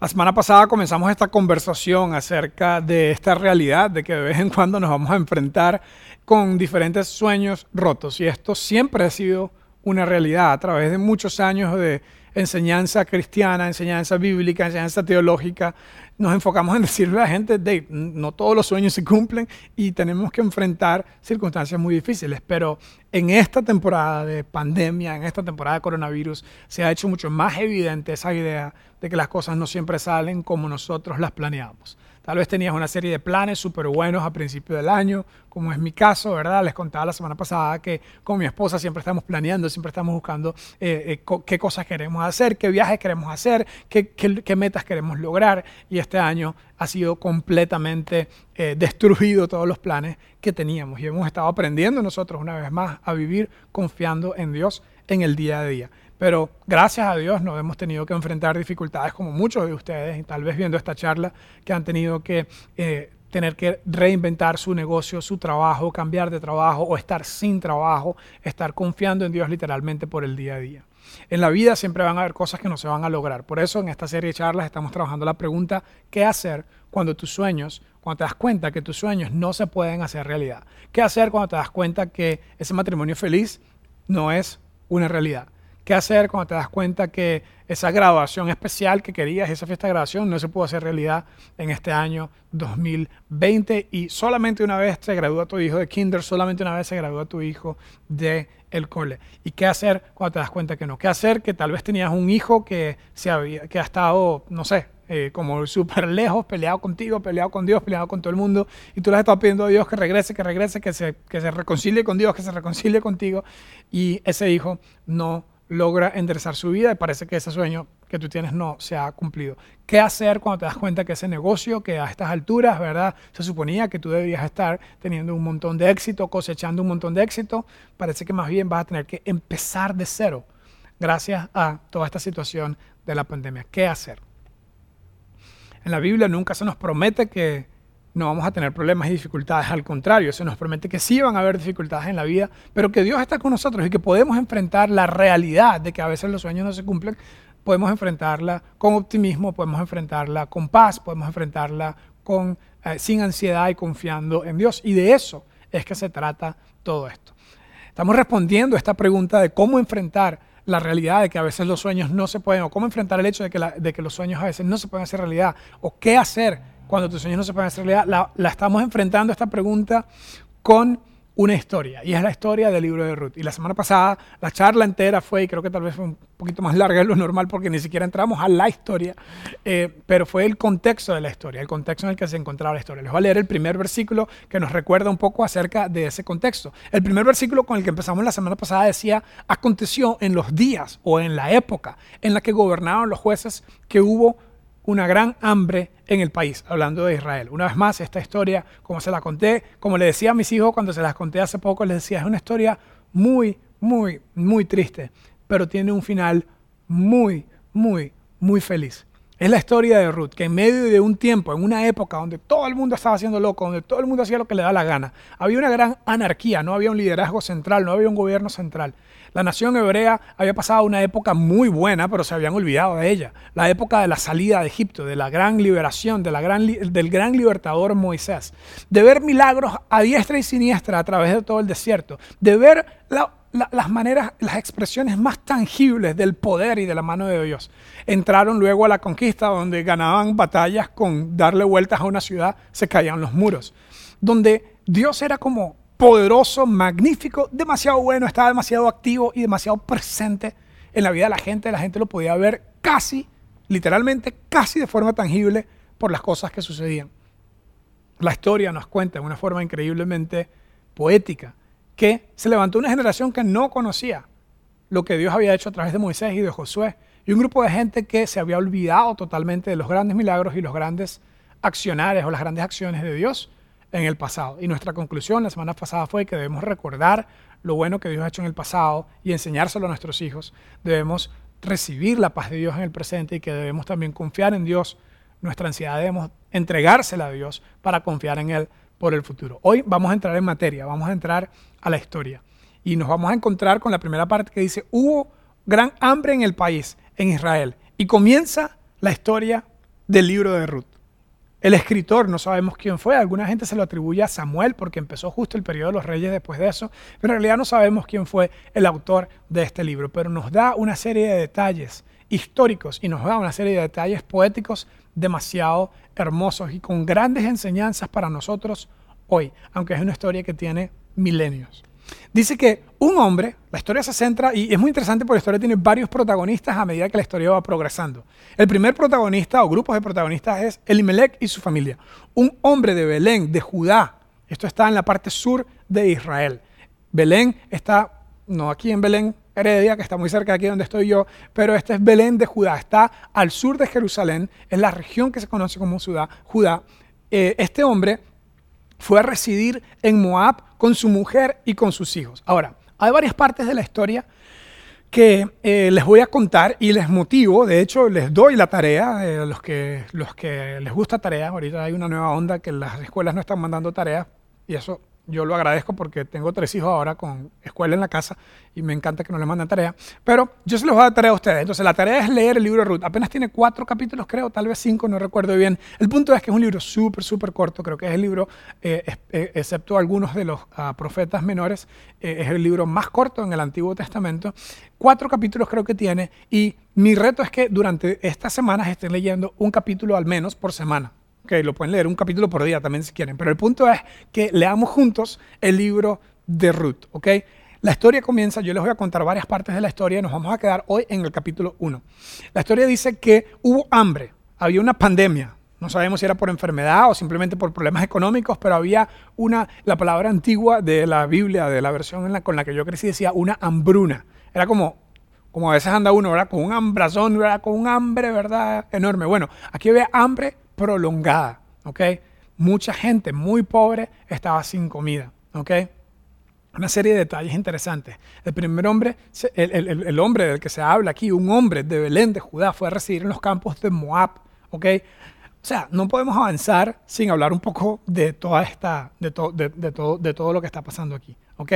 La semana pasada comenzamos esta conversación acerca de esta realidad, de que de vez en cuando nos vamos a enfrentar con diferentes sueños rotos. Y esto siempre ha sido una realidad a través de muchos años de enseñanza cristiana, enseñanza bíblica, enseñanza teológica, nos enfocamos en decirle a la gente, Dave, no todos los sueños se cumplen y tenemos que enfrentar circunstancias muy difíciles, pero en esta temporada de pandemia, en esta temporada de coronavirus, se ha hecho mucho más evidente esa idea de que las cosas no siempre salen como nosotros las planeamos. Tal vez tenías una serie de planes súper buenos a principio del año, como es mi caso, ¿verdad? Les contaba la semana pasada que con mi esposa siempre estamos planeando, siempre estamos buscando eh, eh, qué cosas queremos hacer, qué viajes queremos hacer, qué, qué, metas queremos lograr. Y este año ha sido completamente eh, destruido todos los planes que teníamos. Y hemos estado aprendiendo nosotros una vez más a vivir confiando en Dios en el día a día. Pero gracias a Dios no hemos tenido que enfrentar dificultades como muchos de ustedes, y tal vez viendo esta charla, que han tenido que eh, tener que reinventar su negocio, su trabajo, cambiar de trabajo o estar sin trabajo, estar confiando en Dios literalmente por el día a día. En la vida siempre van a haber cosas que no se van a lograr. Por eso en esta serie de charlas estamos trabajando la pregunta, ¿qué hacer cuando tus sueños, cuando te das cuenta que tus sueños no se pueden hacer realidad? ¿Qué hacer cuando te das cuenta que ese matrimonio feliz no es una realidad? Qué hacer cuando te das cuenta que esa graduación especial que querías, esa fiesta de graduación, no se pudo hacer realidad en este año 2020 y solamente una vez se gradúa tu hijo de kinder, solamente una vez se gradúa tu hijo de el cole. ¿Y qué hacer cuando te das cuenta que no? ¿Qué hacer que tal vez tenías un hijo que, se había, que ha estado, no sé, eh, como súper lejos, peleado contigo, peleado con Dios, peleado con todo el mundo, y tú le estás pidiendo a Dios que regrese, que regrese, que se, que se reconcilie con Dios, que se reconcilie contigo, y ese hijo no logra enderezar su vida y parece que ese sueño que tú tienes no se ha cumplido. ¿Qué hacer cuando te das cuenta que ese negocio que a estas alturas, ¿verdad? Se suponía que tú debías estar teniendo un montón de éxito, cosechando un montón de éxito, parece que más bien vas a tener que empezar de cero gracias a toda esta situación de la pandemia. ¿Qué hacer? En la Biblia nunca se nos promete que no vamos a tener problemas y dificultades. Al contrario, se nos promete que sí van a haber dificultades en la vida, pero que Dios está con nosotros y que podemos enfrentar la realidad de que a veces los sueños no se cumplen. Podemos enfrentarla con optimismo, podemos enfrentarla con paz, podemos enfrentarla con, eh, sin ansiedad y confiando en Dios. Y de eso es que se trata todo esto. Estamos respondiendo a esta pregunta de cómo enfrentar la realidad de que a veces los sueños no se pueden, o cómo enfrentar el hecho de que, de que los sueños a veces no se pueden hacer realidad, o qué hacer cuando tus sueños no se pueden hacer realidad, la, estamos enfrentando esta pregunta con una historia, y es la historia del libro de Ruth. Y la semana pasada la charla entera fue, y creo que tal vez fue un poquito más larga de lo normal porque ni siquiera entramos a la historia, eh, pero fue el contexto de la historia, el contexto en el que se encontraba la historia. Les voy a leer el primer versículo que nos recuerda un poco acerca de ese contexto. El primer versículo con el que empezamos la semana pasada decía, aconteció en los días o en la época en la que gobernaban los jueces que hubo una gran hambre en el país, hablando de Israel. Una vez más, esta historia, como se la conté, como le decía a mis hijos cuando se las conté hace poco, les decía, es una historia muy, muy, muy triste, pero tiene un final muy, muy, muy feliz. Es la historia de Ruth, que en medio de un tiempo, en una época donde todo el mundo estaba haciendo loco, donde todo el mundo hacía lo que le da la gana, había una gran anarquía, no había un liderazgo central, no había un gobierno central. La nación hebrea había pasado una época muy buena, pero se habían olvidado de ella. La época de la salida de Egipto, de la gran liberación, del gran libertador Moisés. De ver milagros a diestra y siniestra a través de todo el desierto. De ver la las maneras, las expresiones más tangibles del poder y de la mano de Dios. Entraron luego a la conquista donde ganaban batallas con darle vueltas a una ciudad, se caían los muros. Donde Dios era como poderoso, magnífico, demasiado bueno, estaba demasiado activo y demasiado presente en la vida de la gente. La gente lo podía ver casi, literalmente, casi de forma tangible por las cosas que sucedían. La historia nos cuenta de una forma increíblemente poética que se levantó una generación que no conocía lo que Dios había hecho a través de Moisés y de Josué, y un grupo de gente que se había olvidado totalmente de los grandes milagros y los grandes accionares o las grandes acciones de Dios en el pasado. Y nuestra conclusión la semana pasada fue que debemos recordar lo bueno que Dios ha hecho en el pasado y enseñárselo a nuestros hijos. Debemos recibir la paz de Dios en el presente y que debemos también confiar en Dios. Nuestra ansiedad debemos entregársela a Dios para confiar en Él por el futuro. Hoy vamos a entrar en materia, vamos a entrar a la historia. Y nos vamos a encontrar con la primera parte que dice, hubo gran hambre en el país, en Israel. Y comienza la historia del libro de Ruth. El escritor no sabemos quién fue, alguna gente se lo atribuye a Samuel porque empezó justo el periodo de los reyes después de eso, pero en realidad no sabemos quién fue el autor de este libro, pero nos da una serie de detalles históricos y nos da una serie de detalles poéticos demasiado hermosos y con grandes enseñanzas para nosotros hoy, aunque es una historia que tiene milenios. Dice que un hombre, la historia se centra, y es muy interesante porque la historia tiene varios protagonistas a medida que la historia va progresando. El primer protagonista o grupos de protagonistas es Elimelech y su familia. Un hombre de Belén, de Judá. Esto está en la parte sur de Israel. Belén está, no aquí en Belén, Heredia, que está muy cerca de aquí donde estoy yo, pero este es Belén de Judá. Está al sur de Jerusalén, es la región que se conoce como Judá. Judá. Eh, este hombre fue a residir en Moab con su mujer y con sus hijos. Ahora, hay varias partes de la historia que eh, les voy a contar y les motivo, de hecho les doy la tarea, eh, los, que, los que les gusta tarea, ahorita hay una nueva onda que las escuelas no están mandando tareas y eso yo lo agradezco porque tengo tres hijos ahora con escuela en la casa y me encanta que no les manden tarea. Pero yo se los voy a dar tarea a ustedes. Entonces, la tarea es leer el libro de Ruth. Apenas tiene cuatro capítulos, creo, tal vez cinco, no recuerdo bien. El punto es que es un libro súper, súper corto. Creo que es el libro, eh, eh, excepto algunos de los ah, profetas menores, eh, es el libro más corto en el Antiguo Testamento. Cuatro capítulos creo que tiene. Y mi reto es que durante estas semanas estén leyendo un capítulo al menos por semana que lo pueden leer un capítulo por día también si quieren, pero el punto es que leamos juntos el libro de Ruth, ¿ok? La historia comienza, yo les voy a contar varias partes de la historia y nos vamos a quedar hoy en el capítulo 1. La historia dice que hubo hambre, había una pandemia, no sabemos si era por enfermedad o simplemente por problemas económicos, pero había una, la palabra antigua de la Biblia, de la versión con la que yo crecí, decía una hambruna. Era como, como a veces anda uno, ¿verdad? Con un hambrazón, ¿verdad? Con un hambre, ¿verdad? Enorme. Bueno, aquí había hambre prolongada, ¿ok? Mucha gente muy pobre estaba sin comida, ¿ok? Una serie de detalles interesantes. El primer hombre, el, hombre del que se habla aquí, un hombre de Belén de Judá, fue a residir en los campos de Moab, ¿ok? O sea, no podemos avanzar sin hablar un poco de toda esta, de, de, todo, de todo lo que está pasando aquí, ¿ok?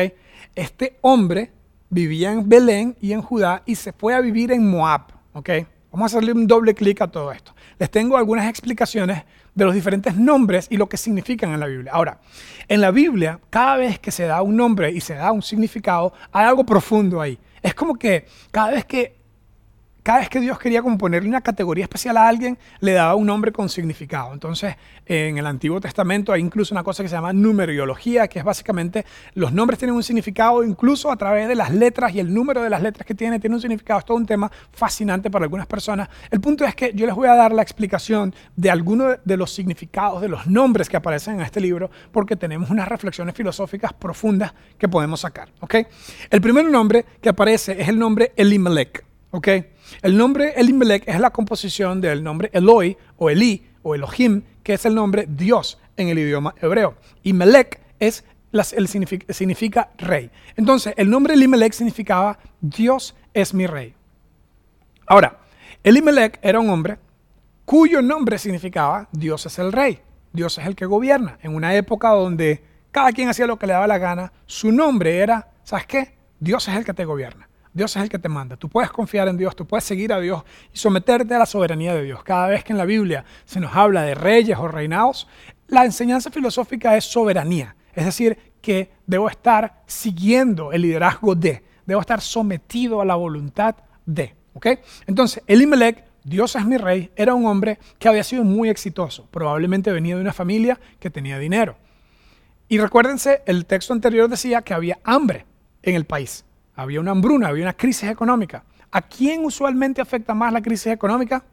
Este hombre vivía en Belén y en Judá y se fue a vivir en Moab, ¿ok? Vamos a hacerle un doble clic a todo esto. Les tengo algunas explicaciones de los diferentes nombres y lo que significan en la Biblia. Ahora, en la Biblia, cada vez que se da un nombre y se da un significado, hay algo profundo ahí. Es como que cada vez que cada vez que Dios quería componerle una categoría especial a alguien, le daba un nombre con significado. Entonces, en el Antiguo Testamento hay incluso una cosa que se llama numerología, que es básicamente los nombres tienen un significado incluso a través de las letras y el número de las letras que tiene tiene un significado. Es todo un tema fascinante para algunas personas. El punto es que yo les voy a dar la explicación de algunos de los significados de los nombres que aparecen en este libro, porque tenemos unas reflexiones filosóficas profundas que podemos sacar. ¿okay? El primer nombre que aparece es el nombre Elimelech. ¿okay? El nombre Elimelech es la composición del nombre Eloi o Eli o Elohim, que es el nombre Dios en el idioma hebreo. Y Melech es el significa, rey. Entonces, el nombre Elimelech significaba Dios es mi rey. Ahora, Elimelech era un hombre cuyo nombre significaba Dios es el rey, Dios es el que gobierna. En una época donde cada quien hacía lo que le daba la gana, su nombre era, ¿sabes qué? Dios es el que te gobierna. Dios es el que te manda. Tú puedes confiar en Dios, tú puedes seguir a Dios y someterte a la soberanía de Dios. Cada vez que en la Biblia se nos habla de reyes o reinados, la enseñanza filosófica es soberanía. Es decir, que debo estar siguiendo el liderazgo de, debo estar sometido a la voluntad de. ¿ok? Entonces, Elimelech, Dios es mi rey, era un hombre que había sido muy exitoso. Probablemente venía de una familia que tenía dinero. Y recuérdense, el texto anterior decía que había hambre en el país había una hambruna, había una crisis económica. ¿A quién usualmente afecta más la crisis económica?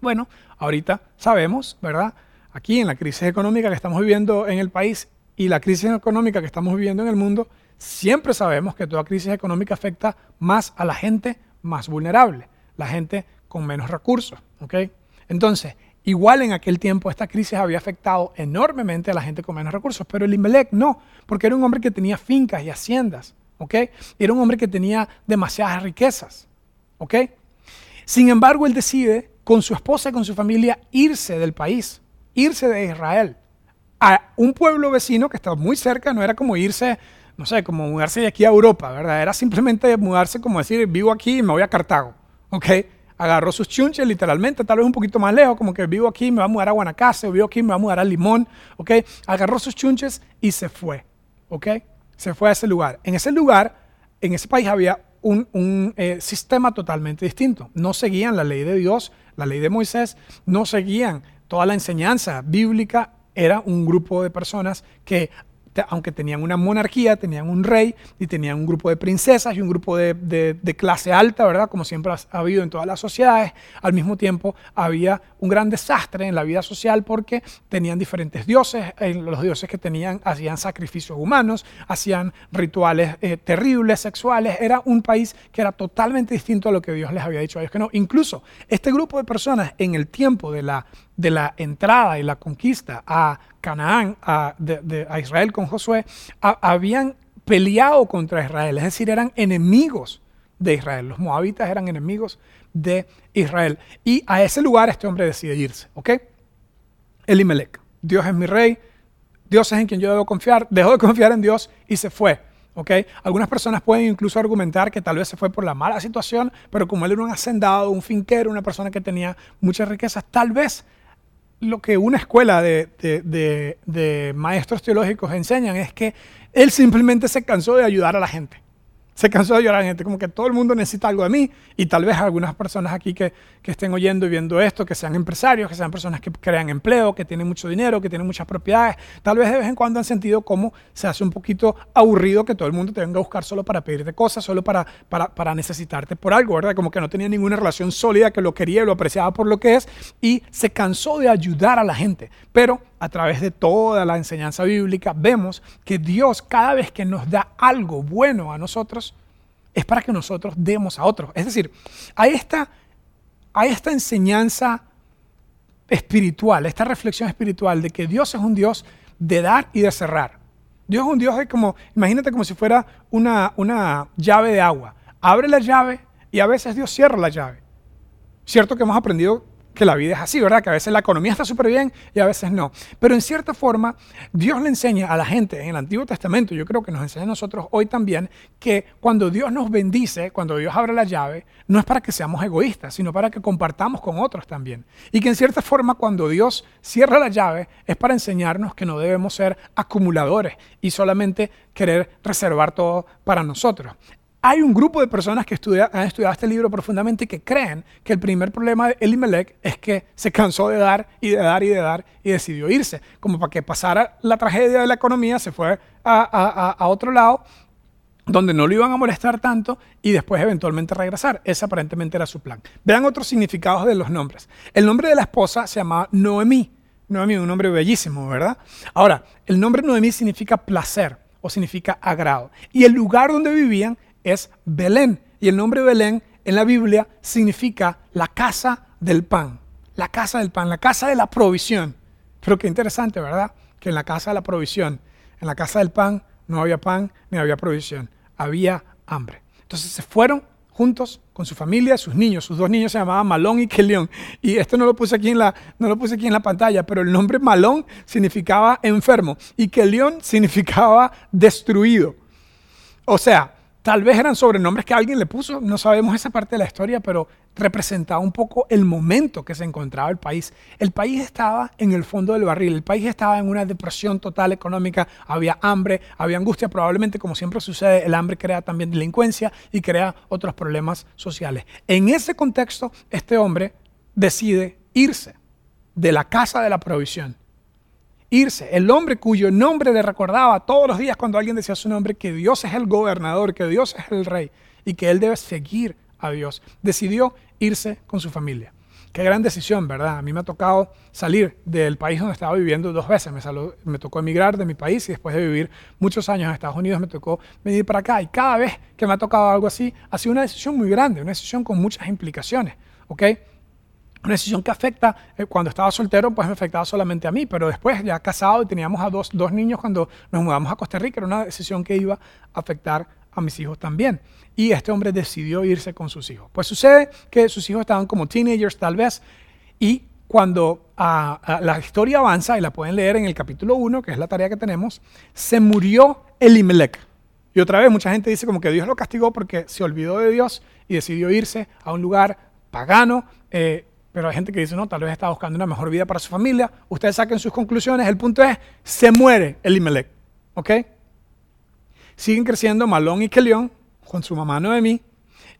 Bueno, ahorita sabemos, ¿verdad? Aquí en la crisis económica que estamos viviendo en el país y la crisis económica que estamos viviendo en el mundo, siempre sabemos que toda crisis económica afecta más a la gente más vulnerable, la gente con menos recursos, ¿ok? Entonces, igual en aquel tiempo esta crisis había afectado enormemente a la gente con menos recursos, pero el Imelec no, porque era un hombre que tenía fincas y haciendas. Era un hombre que tenía demasiadas riquezas, ¿ok? Sin embargo, él decide con su esposa y con su familia irse del país, irse de Israel a un pueblo vecino que estaba muy cerca, no era como irse, no sé, como mudarse de aquí a Europa, ¿verdad? Era simplemente mudarse como decir, vivo aquí y me voy a Cartago, ¿ok? agarró sus chunches literalmente, tal vez un poquito más lejos, como que vivo aquí, me va a mudar a Guanacaste, o vivo aquí, me va a mudar a Limón, ¿ok? Agarró sus chunches y se fue, ¿ok? Se fue a ese lugar. En ese lugar, en ese país había un, eh, sistema totalmente distinto. No seguían la ley de Dios, la ley de Moisés, no seguían toda la enseñanza bíblica. Era un grupo de personas que aunque tenían una monarquía, tenían un rey y tenían un grupo de princesas y un grupo de, clase alta, ¿verdad? Como siempre ha habido en todas las sociedades, al mismo tiempo había un gran desastre en la vida social porque tenían diferentes dioses, los dioses que tenían hacían sacrificios humanos, hacían rituales eh, terribles, sexuales, era un país que era totalmente distinto a lo que Dios les había dicho a ellos que no. Incluso este grupo de personas en el tiempo de la de la entrada y la conquista a Canaán, a, Israel con Josué, habían peleado contra Israel, es decir, eran enemigos de Israel. Los moabitas eran enemigos de Israel. Y a ese lugar este hombre decide irse, ¿ok? Elimelech, Dios es mi rey, Dios es en quien yo debo confiar, dejó de confiar en Dios y se fue. ¿ok? Algunas personas pueden incluso argumentar que tal vez se fue por la mala situación, pero como él era un hacendado, un finquero, una persona que tenía muchas riquezas, tal vez lo que una escuela de, maestros teológicos enseñan es que él simplemente se cansó de ayudar a la gente se cansó de llorar gente, como que todo el mundo necesita algo de mí y tal vez algunas personas aquí que, estén oyendo y viendo esto, que sean empresarios, que sean personas que crean empleo, que tienen mucho dinero, que tienen muchas propiedades, tal vez de vez en cuando han sentido como se hace un poquito aburrido que todo el mundo te venga a buscar solo para pedirte cosas, solo para, para, para necesitarte por algo, ¿verdad? Como que no tenía ninguna relación sólida, que lo quería y lo apreciaba por lo que es y se cansó de ayudar a la gente. Pero a través de toda la enseñanza bíblica, vemos que Dios cada vez que nos da algo bueno a nosotros, es para que nosotros demos a otros. Es decir, a esta, esta enseñanza espiritual, esta reflexión espiritual de que Dios es un Dios de dar y de cerrar. Dios es un Dios de como, imagínate como si fuera una, una llave de agua. Abre la llave y a veces Dios cierra la llave. Cierto que hemos aprendido que la vida es así, ¿verdad? Que a veces la economía está súper bien y a veces no. Pero en cierta forma, Dios le enseña a la gente en el Antiguo Testamento, yo creo que nos enseña a nosotros hoy también, que cuando Dios nos bendice, cuando Dios abre la llave, no es para que seamos egoístas, sino para que compartamos con otros también. Y que en cierta forma, cuando Dios cierra la llave, es para enseñarnos que no debemos ser acumuladores y solamente querer reservar todo para nosotros. Hay un grupo de personas que han estudiado este libro profundamente y que creen que el primer problema de Elimelech es que se cansó de dar y de dar y de dar y decidió irse. Como para que pasara la tragedia de la economía, se fue a, otro lado donde no lo iban a molestar tanto y después eventualmente regresar. Ese aparentemente era su plan. Vean otros significados de los nombres. El nombre de la esposa se llamaba Noemí. Noemí, un nombre bellísimo, ¿verdad? Ahora, el nombre Noemí significa placer o significa agrado. Y el lugar donde vivían es Belén. Y el nombre Belén en la Biblia significa la casa del pan. La casa del pan, la casa de la provisión. Pero qué interesante, ¿verdad? Que en la casa de la provisión, en la casa del pan, no había pan ni había provisión. Había hambre. Entonces se fueron juntos con su familia, sus niños. Sus dos niños se llamaban Malón y Kelión. Y esto no lo puse aquí en la, no lo puse aquí en la pantalla, pero el nombre Malón significaba enfermo y Kelión significaba destruido. O sea, Tal vez eran sobrenombres que alguien le puso, no sabemos esa parte de la historia, pero representaba un poco el momento que se encontraba el país. El país estaba en el fondo del barril, el país estaba en una depresión total económica, había hambre, había angustia, probablemente como siempre sucede, el hambre crea también delincuencia y crea otros problemas sociales. En ese contexto, este hombre decide irse de la casa de la provisión irse. El hombre cuyo nombre le recordaba todos los días cuando alguien decía su nombre que Dios es el gobernador, que Dios es el rey y que él debe seguir a Dios. Decidió irse con su familia. Qué gran decisión, ¿verdad? A mí me ha tocado salir del país donde estaba viviendo dos veces. Me, me tocó emigrar de mi país y después de vivir muchos años en Estados Unidos me tocó venir para acá. Y cada vez que me ha tocado algo así, ha sido una decisión muy grande, una decisión con muchas implicaciones. ¿ok? Una decisión que afecta, eh, cuando estaba soltero, pues me afectaba solamente a mí, pero después ya casado y teníamos a dos, dos niños cuando nos mudamos a Costa Rica, era una decisión que iba a afectar a mis hijos también. Y este hombre decidió irse con sus hijos. Pues sucede que sus hijos estaban como teenagers tal vez, y cuando ah, ah, la historia avanza, y la pueden leer en el capítulo 1, que es la tarea que tenemos, se murió Elimelech. Y otra vez mucha gente dice como que Dios lo castigó porque se olvidó de Dios y decidió irse a un lugar pagano, eh, pero hay gente que dice, no, tal vez está buscando una mejor vida para su familia. Ustedes saquen sus conclusiones. El punto es, se muere Elimelech. ¿Ok? Siguen creciendo Malón y Kelión con su mamá Noemí.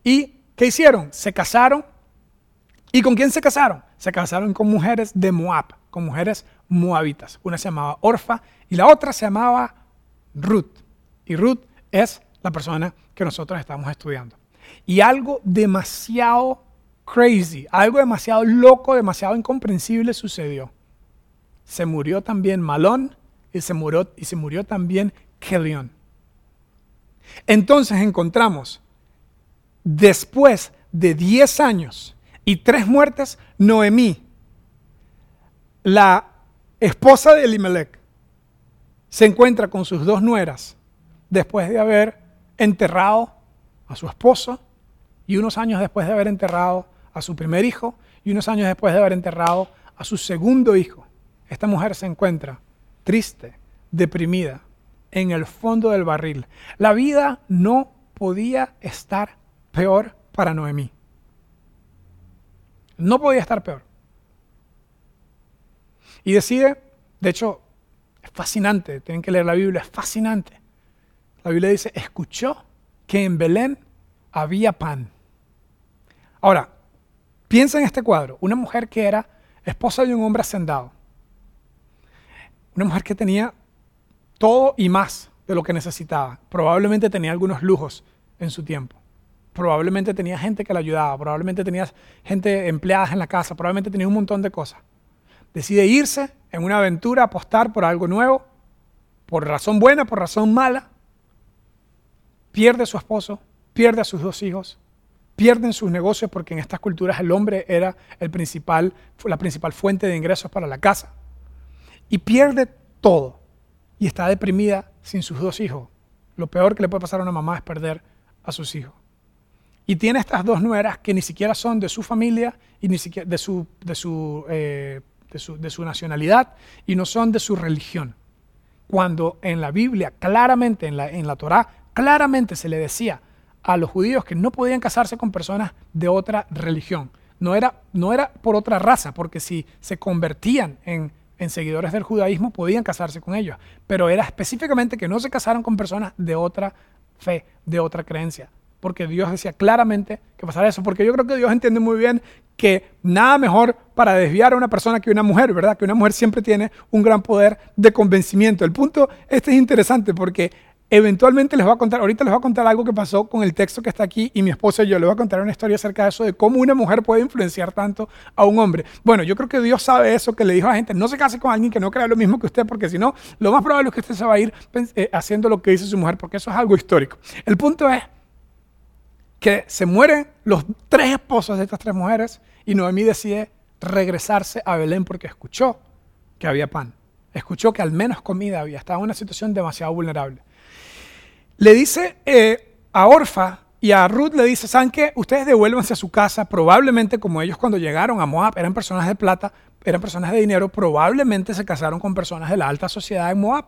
¿Y qué hicieron? Se casaron. ¿Y con quién se casaron? Se casaron con mujeres de Moab, con mujeres moabitas. Una se llamaba Orfa y la otra se llamaba Ruth. Y Ruth es la persona que nosotros estamos estudiando. Y algo demasiado crazy, algo demasiado loco, demasiado incomprensible sucedió. Se murió también Malón y se murió, y se murió también Kelion. Entonces encontramos, después de 10 años y tres muertes, Noemí, la esposa de Elimelech, se encuentra con sus dos nueras después de haber enterrado a su esposo y unos años después de haber enterrado a su primer hijo y unos años después de haber enterrado a su segundo hijo. Esta mujer se encuentra triste, deprimida, en el fondo del barril. La vida no podía estar peor para Noemí. No podía estar peor. Y decide, de hecho, es fascinante, tienen que leer la Biblia, es fascinante. La Biblia dice, escuchó que en Belén había pan. Ahora, piensa en este cuadro, una mujer que era esposa de un hombre hacendado. Una mujer que tenía todo y más de lo que necesitaba. Probablemente tenía algunos lujos en su tiempo. Probablemente tenía gente que la ayudaba, probablemente tenía gente empleada en la casa, probablemente tenía un montón de cosas. Decide irse en una aventura, apostar por algo nuevo, por razón buena, por razón mala. Pierde a su esposo, pierde a sus dos hijos, pierden sus negocios porque en estas culturas el hombre era el principal, la principal fuente de ingresos para la casa. Y pierde todo. Y está deprimida sin sus dos hijos. Lo peor que le puede pasar a una mamá es perder a sus hijos. Y tiene estas dos nueras que ni siquiera son de su familia y ni siquiera de su, de su, eh, de su, nacionalidad y no son de su religión. Cuando en la Biblia, claramente, en la, en la Torá, claramente se le decía a los judíos que no podían casarse con personas de otra religión. No era, no era por otra raza, porque si se convertían en, en seguidores del judaísmo podían casarse con ellos, pero era específicamente que no se casaran con personas de otra fe, de otra creencia porque Dios decía claramente que pasara eso, porque yo creo que Dios entiende muy bien que nada mejor para desviar a una persona que una mujer, ¿verdad? Que una mujer siempre tiene un gran poder de convencimiento. El punto este es interesante porque eventualmente les voy a contar, ahorita les voy a contar algo que pasó con el texto que está aquí y mi esposa y yo les voy a contar una historia acerca de eso, de cómo una mujer puede influenciar tanto a un hombre. Bueno, yo creo que Dios sabe eso, que le dijo a la gente, no se case con alguien que no crea lo mismo que usted, porque si no, lo más probable es que usted se va a ir eh, haciendo lo que dice su mujer, porque eso es algo histórico. El punto es que se mueren los tres esposos de estas tres mujeres y Noemí decide regresarse a Belén porque escuchó que había pan, escuchó que al menos comida había, estaba en una situación demasiado vulnerable. Le dice eh, a Orfa y a Ruth le dice, ¿saben qué? Ustedes devuélvanse a su casa, probablemente como ellos cuando llegaron a Moab eran personas de plata, eran personas de dinero, probablemente se casaron con personas de la alta sociedad de Moab.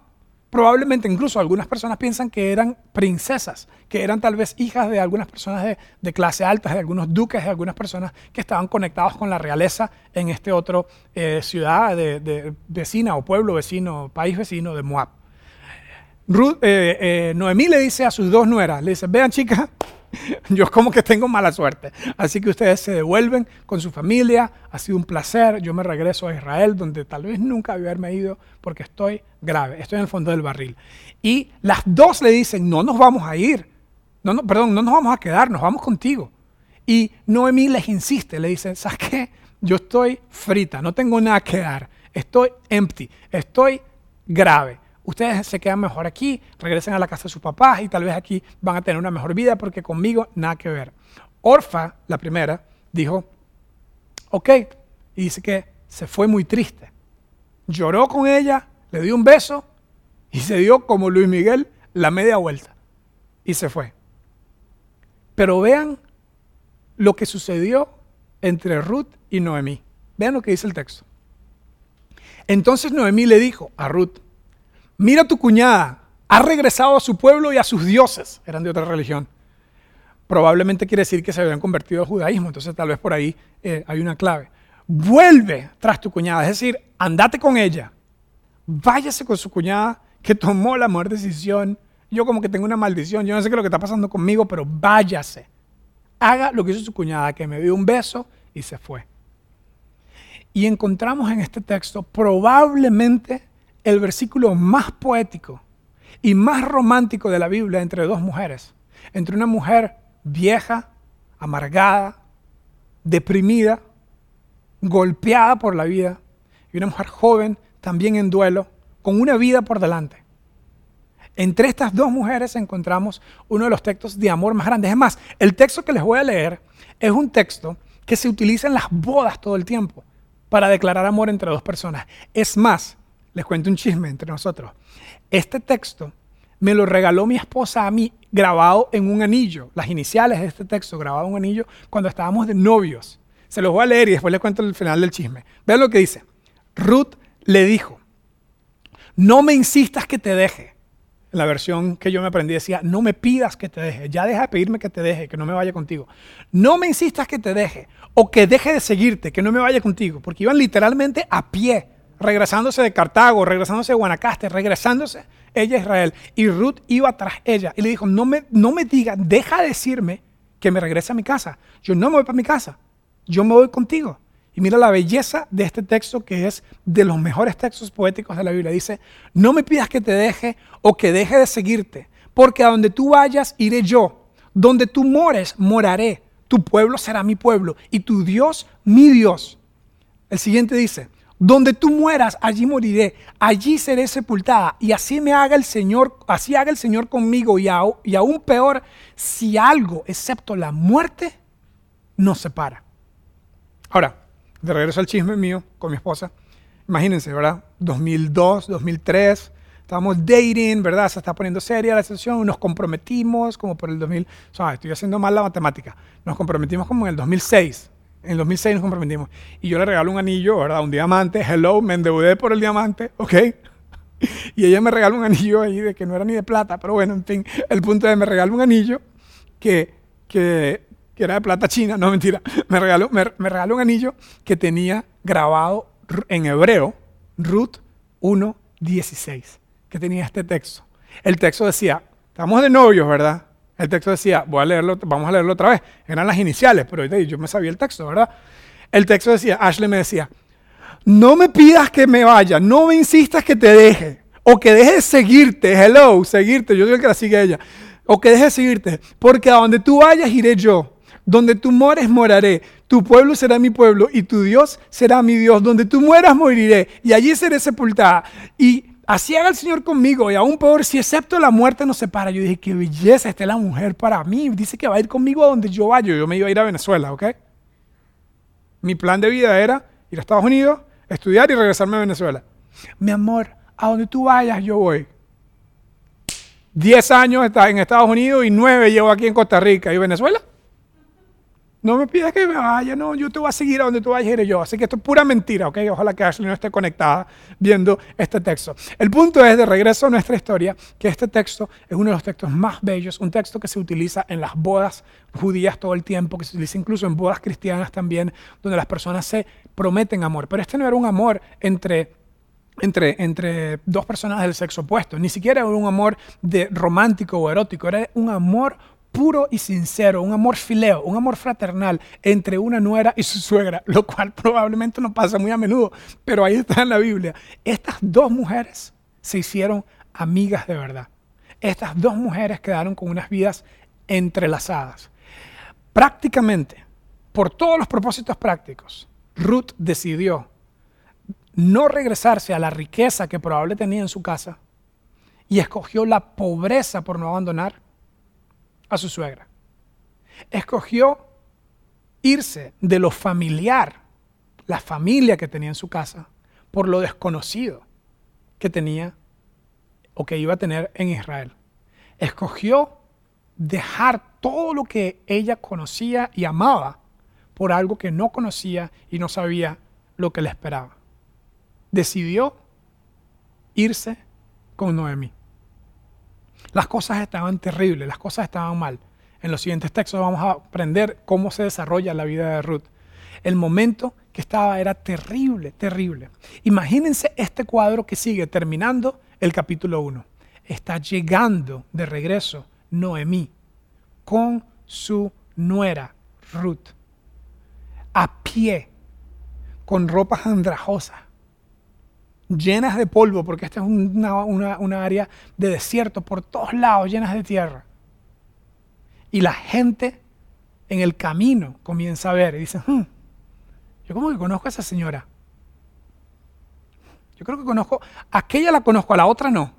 Probablemente incluso algunas personas piensan que eran princesas, que eran tal vez hijas de algunas personas de, clase alta, de algunos duques, de algunas personas que estaban conectados con la realeza en este otro eh, ciudad de, vecina o pueblo vecino, país vecino de Moab. Ruth, eh, eh, Noemí le dice a sus dos nueras, le dice, vean chicas, yo como que tengo mala suerte. Así que ustedes se devuelven con su familia. Ha sido un placer. Yo me regreso a Israel, donde tal vez nunca haberme ido porque estoy grave. Estoy en el fondo del barril. Y las dos le dicen, no nos vamos a ir. No, no, perdón, no nos vamos a quedar, nos vamos contigo. Y Noemí les insiste, le dice, ¿sabes qué? Yo estoy frita, no tengo nada que dar. Estoy empty, estoy grave ustedes se quedan mejor aquí, regresen a la casa de sus papás y tal vez aquí van a tener una mejor vida porque conmigo nada que ver. Orfa, la primera, dijo, ok, y dice que se fue muy triste. Lloró con ella, le dio un beso y se dio como Luis Miguel la media vuelta y se fue. Pero vean lo que sucedió entre Ruth y Noemí. Vean lo que dice el texto. Entonces Noemí le dijo a Ruth, mira tu cuñada, ha regresado a su pueblo y a sus dioses, eran de otra religión. probablemente quiere decir que se habían convertido al judaísmo, entonces tal vez por ahí eh, hay una clave. Vuelve tras tu cuñada, es decir, andate con ella, váyase con su cuñada que tomó la mejor decisión. Yo como que tengo una maldición, yo no sé qué es lo que está pasando conmigo, pero váyase. Haga lo que hizo su cuñada, que me dio un beso y se fue. Y encontramos en este texto probablemente el versículo más poético y más romántico de la Biblia entre dos mujeres. Entre una mujer vieja, amargada, deprimida, golpeada por la vida, y una mujer joven, también en duelo, con una vida por delante. Entre estas dos mujeres encontramos uno de los textos de amor más grandes. Es más, el texto que les voy a leer es un texto que se utiliza en las bodas todo el tiempo para declarar amor entre dos personas. Es más, les cuento un chisme entre nosotros. Este texto me lo regaló mi esposa a mí grabado en un anillo, las iniciales de este texto grabado en un anillo cuando estábamos de novios. Se los voy a leer y después les cuento el final del chisme. Vean lo que dice. Ruth le dijo, no me insistas que te deje. La versión que yo me aprendí decía, no me pidas que te deje, ya deja de pedirme que te deje, que no me vaya contigo. No me insistas que te deje o que deje de seguirte, que no me vaya contigo, porque iban literalmente a pie, regresándose de Cartago, regresándose de Guanacaste, regresándose ella a Israel. Y Ruth iba tras ella y le dijo, no me, no me diga, deja de decirme que me regrese a mi casa. Yo no me voy para mi casa, yo me voy contigo. Y mira la belleza de este texto que es de los mejores textos poéticos de la Biblia. Dice, no me pidas que te deje o que deje de seguirte, porque a donde tú vayas iré yo, donde tú mores moraré, tu pueblo será mi pueblo y tu Dios mi Dios. El siguiente dice, donde tú mueras, allí moriré, allí seré sepultada y así me haga el Señor, así haga el Señor conmigo y, y aún peor, si algo excepto la muerte nos separa. Ahora, de regreso al chisme mío con mi esposa. Imagínense, ¿verdad? 2002, 2003, estábamos dating, ¿verdad? Se está poniendo seria la sesión, nos comprometimos como por el 2000, o sea, estoy haciendo mal la matemática, nos comprometimos como en el 2006. En el 2006 nos comprometimos. Y yo le regalo un anillo, ¿verdad? Un diamante. Hello, me endeudé por el diamante, ¿ok? Y ella me regaló un anillo ahí de que no era ni de plata, pero bueno, en fin, el punto es me regaló un anillo que, que que era de plata china, no mentira, me regaló, me, regaló un anillo que tenía grabado en hebreo Ruth 1.16, que tenía este texto. El texto decía, estamos de novios, ¿verdad? El texto decía, voy a leerlo, vamos a leerlo otra vez. Eran las iniciales, pero yo me sabía el texto, ¿verdad? El texto decía, Ashley me decía, no me pidas que me vaya, no me insistas que te deje, o que deje de seguirte, hello, seguirte, yo soy que la sigue ella, o que deje de seguirte, porque a donde tú vayas iré yo, donde tú mores, moraré. Tu pueblo será mi pueblo y tu Dios será mi Dios. Donde tú mueras, moriré y allí seré sepultada. Y así haga el Señor conmigo. Y aún peor, si excepto la muerte nos separa. Yo dije, qué belleza, esta es la mujer para mí. Dice que va a ir conmigo a donde yo vaya. Yo me iba a ir a Venezuela, ¿ok? Mi plan de vida era ir a Estados Unidos, estudiar y regresarme a Venezuela. Mi amor, a donde tú vayas, yo voy. Diez años en Estados Unidos y nueve llevo aquí en Costa Rica. ¿Y Venezuela? No me pidas que me vaya, no, yo te voy a seguir a donde tú vayas, iré yo. Así que esto es pura mentira, ¿ok? Ojalá que Ashley no esté conectada viendo este texto. El punto es, de regreso a nuestra historia, que este texto es uno de los textos más bellos, un texto que se utiliza en las bodas judías todo el tiempo, que se utiliza incluso en bodas cristianas también, donde las personas se prometen amor. Pero este no era un amor entre entre, entre, dos personas del sexo opuesto. Ni siquiera era un amor de romántico o erótico, era un amor puro y sincero, un amor fileo, un amor fraternal entre una nuera y su suegra, lo cual probablemente no pasa muy a menudo, pero ahí está en la Biblia. Estas dos mujeres se hicieron amigas de verdad. Estas dos mujeres quedaron con unas vidas entrelazadas. Prácticamente, por todos los propósitos prácticos, Ruth decidió no regresarse a la riqueza que probablemente tenía en su casa y escogió la pobreza por no abandonar a su suegra. Escogió irse de lo familiar, la familia que tenía en su casa, por lo desconocido que tenía o que iba a tener en Israel. Escogió dejar todo lo que ella conocía y amaba por algo que no conocía y no sabía lo que le esperaba. Decidió irse con Noemí. Las cosas estaban terribles, las cosas estaban mal En los siguientes textos vamos a aprender cómo se desarrolla la vida de Ruth. El momento que estaba era terrible, terrible. Imagínense este cuadro que sigue terminando el capítulo 1. Está llegando de regreso Noemí con su nuera Ruth, a pie, con ropas andrajosas, llenas de polvo, porque esta es una, área de desierto por todos lados, llenas de tierra. Y la gente en el camino comienza a ver y dice, hmm, yo como que conozco a esa señora. Yo creo que conozco, aquella la conozco, a la otra no.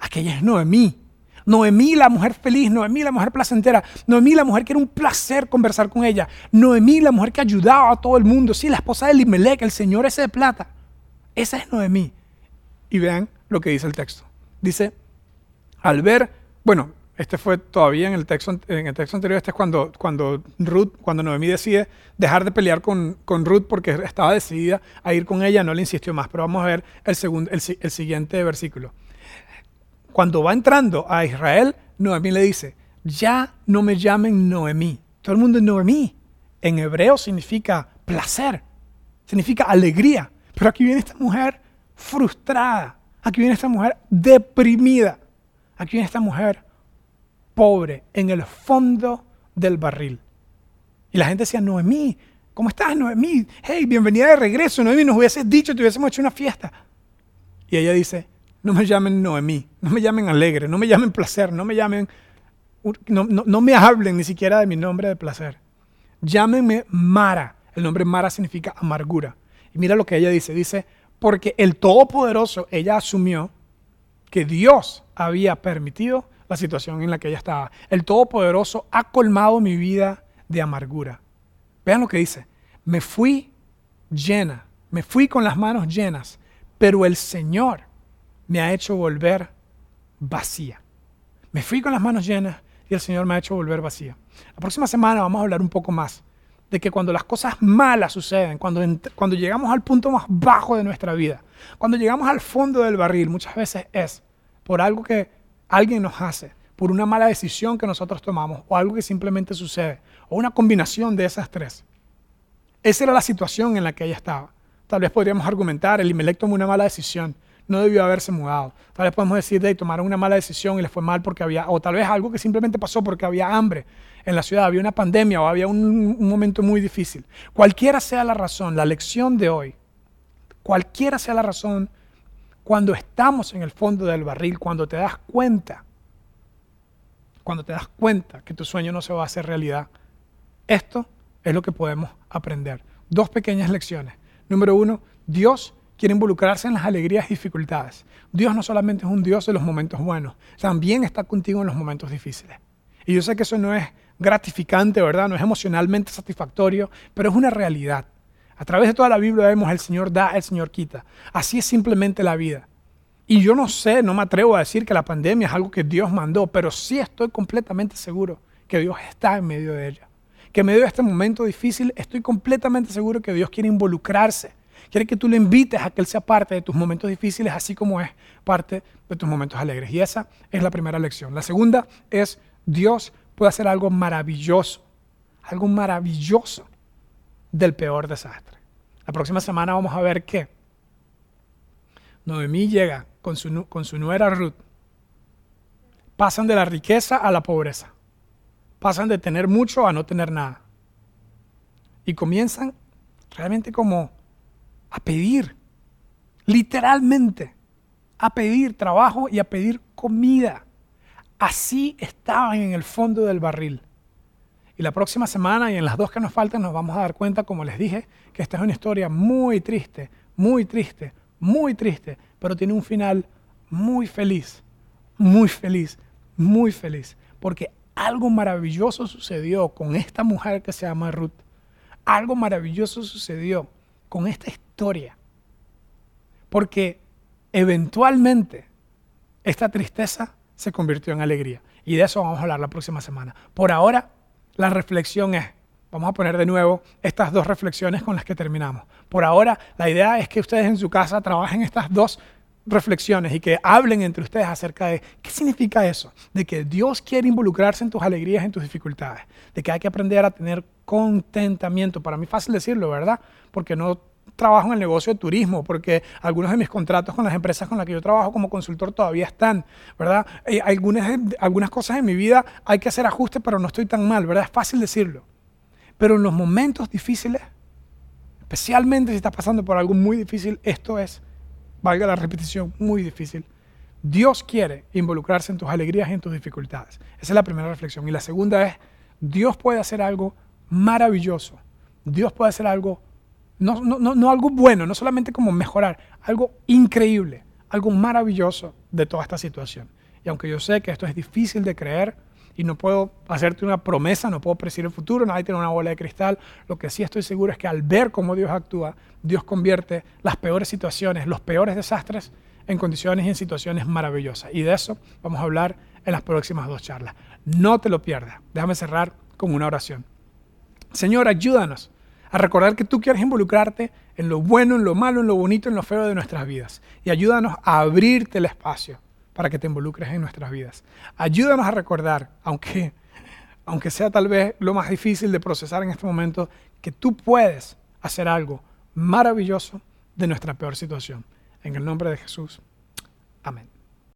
Aquella es Noemí. Noemí, la mujer feliz, Noemí, la mujer placentera, Noemí, la mujer que era un placer conversar con ella, Noemí, la mujer que ayudaba a todo el mundo, sí, la esposa de Limelec, el señor ese de plata. Esa es Noemí. Y vean lo que dice el texto. Dice, al ver, bueno, este fue todavía en el texto, en el texto anterior, este es cuando, cuando Ruth, cuando Noemí decide dejar de pelear con, con, Ruth porque estaba decidida a ir con ella, no le insistió más. Pero vamos a ver el, segundo, el, el siguiente versículo. Cuando va entrando a Israel, Noemí le dice, ya no me llamen Noemí. Todo el mundo es Noemí. En hebreo significa placer, significa alegría. Pero aquí viene esta mujer frustrada, aquí viene esta mujer deprimida, aquí viene esta mujer pobre, en el fondo del barril. Y la gente decía, Noemí, ¿cómo estás, Noemí? Hey, bienvenida de regreso, Noemí, nos hubieses dicho, te hubiésemos hecho una fiesta. Y ella dice, no me llamen Noemí, no me llamen alegre, no me llamen placer, no me llamen, no, no me hablen ni siquiera de mi nombre de placer. Llámenme Mara. El nombre Mara significa amargura. Y mira lo que ella dice, dice, porque el Todopoderoso, ella asumió que Dios había permitido la situación en la que ella estaba. El Todopoderoso ha colmado mi vida de amargura. Vean lo que dice. Me fui llena, me fui con las manos llenas, pero el Señor me ha hecho volver vacía. Me fui con las manos llenas y el Señor me ha hecho volver vacía. La próxima semana vamos a hablar un poco más de que cuando las cosas malas suceden, cuando, cuando llegamos al punto más bajo de nuestra vida, cuando llegamos al fondo del barril, muchas veces es por algo que alguien nos hace, por una mala decisión que nosotros tomamos o algo que simplemente sucede, o una combinación de esas tres. Esa era la situación en la que ella estaba. Tal vez podríamos argumentar, el Imelec tomó una mala decisión, no debió haberse mudado. Tal vez podemos decir, de tomaron una mala decisión y les fue mal porque había, o tal vez algo que simplemente pasó porque había hambre en la ciudad, había una pandemia o había un, momento muy difícil. Cualquiera sea la razón, la lección de hoy, cualquiera sea la razón, cuando estamos en el fondo del barril, cuando te das cuenta cuando te das cuenta que tu sueño no se va a hacer realidad. Esto es lo que podemos aprender. Dos pequeñas lecciones. Número uno, Dios quiere involucrarse en las alegrías y dificultades. Dios no solamente es un Dios de los momentos buenos, también está contigo en los momentos difíciles. Y yo sé que eso no es gratificante, ¿verdad? No es emocionalmente satisfactorio, pero es una realidad. A través de toda la Biblia vemos el Señor da, el Señor quita. Así es simplemente la vida. Y yo no sé, no me atrevo a decir que la pandemia es algo que Dios mandó, pero sí estoy completamente seguro que Dios está en medio de ella. Que en medio de este momento difícil estoy completamente seguro que Dios quiere involucrarse. Quiere que tú le invites a que Él sea parte de tus momentos difíciles, así como es parte de tus momentos alegres. Y esa es la primera lección. La segunda es Dios puede hacer algo maravilloso, algo maravilloso del peor desastre. La próxima semana vamos a ver que Noemí llega con su, con su nuera Ruth, pasan de la riqueza a la pobreza. Pasan de tener mucho a no tener nada. Y comienzan realmente como a pedir, literalmente, a pedir trabajo y a pedir comida. Así estaban en el fondo del barril. Y la próxima semana y en las dos que nos faltan nos vamos a dar cuenta, como les dije, que esta es una historia muy triste, muy triste, muy triste, pero tiene un final muy feliz, muy feliz, muy feliz, porque algo maravilloso sucedió con esta mujer que se llama Ruth. Algo maravilloso sucedió con esta historia. Porque eventualmente esta tristeza se convirtió en alegría. Y de eso vamos a hablar la próxima semana. Por ahora, la reflexión es, vamos a poner de nuevo estas dos reflexiones con las que terminamos. Por ahora, la idea es que ustedes en su casa trabajen estas dos reflexiones y que hablen entre ustedes acerca de qué significa eso, de que Dios quiere involucrarse en tus alegrías, en tus dificultades, de que hay que aprender a tener contentamiento. Para mí fácil decirlo, ¿verdad? Porque no trabajo en el negocio de turismo, porque algunos de mis contratos con las empresas con las que yo trabajo como consultor todavía están, ¿verdad? Eh, algunas, algunas cosas en mi vida hay que hacer ajustes, pero no estoy tan mal, ¿verdad? Es fácil decirlo. Pero en los momentos difíciles, especialmente si estás pasando por algo muy difícil, esto es valga la repetición, muy difícil. Dios quiere involucrarse en tus alegrías y en tus dificultades. Esa es la primera reflexión. Y la segunda es, Dios puede hacer algo maravilloso. Dios puede hacer algo, no, no, no, algo bueno, no solamente como mejorar, algo increíble, algo maravilloso de toda esta situación. Y aunque yo sé que esto es difícil de creer, y no puedo hacerte una promesa, no puedo predecir el futuro, nadie tiene una bola de cristal. Lo que sí estoy seguro es que al ver cómo Dios actúa, Dios convierte las peores situaciones, los peores desastres, en condiciones y en situaciones maravillosas. Y de eso vamos a hablar en las próximas dos charlas. No te lo pierdas. Déjame cerrar con una oración. Señor, ayúdanos a recordar que tú quieres involucrarte en lo bueno, en lo malo, en lo bonito, en lo feo de nuestras vidas. Y ayúdanos a abrirte el espacio para que te involucres en nuestras vidas. Ayúdanos a recordar, aunque, aunque sea tal vez lo más difícil de procesar en este momento, que tú puedes hacer algo maravilloso de nuestra peor situación. En el nombre de Jesús. Amén.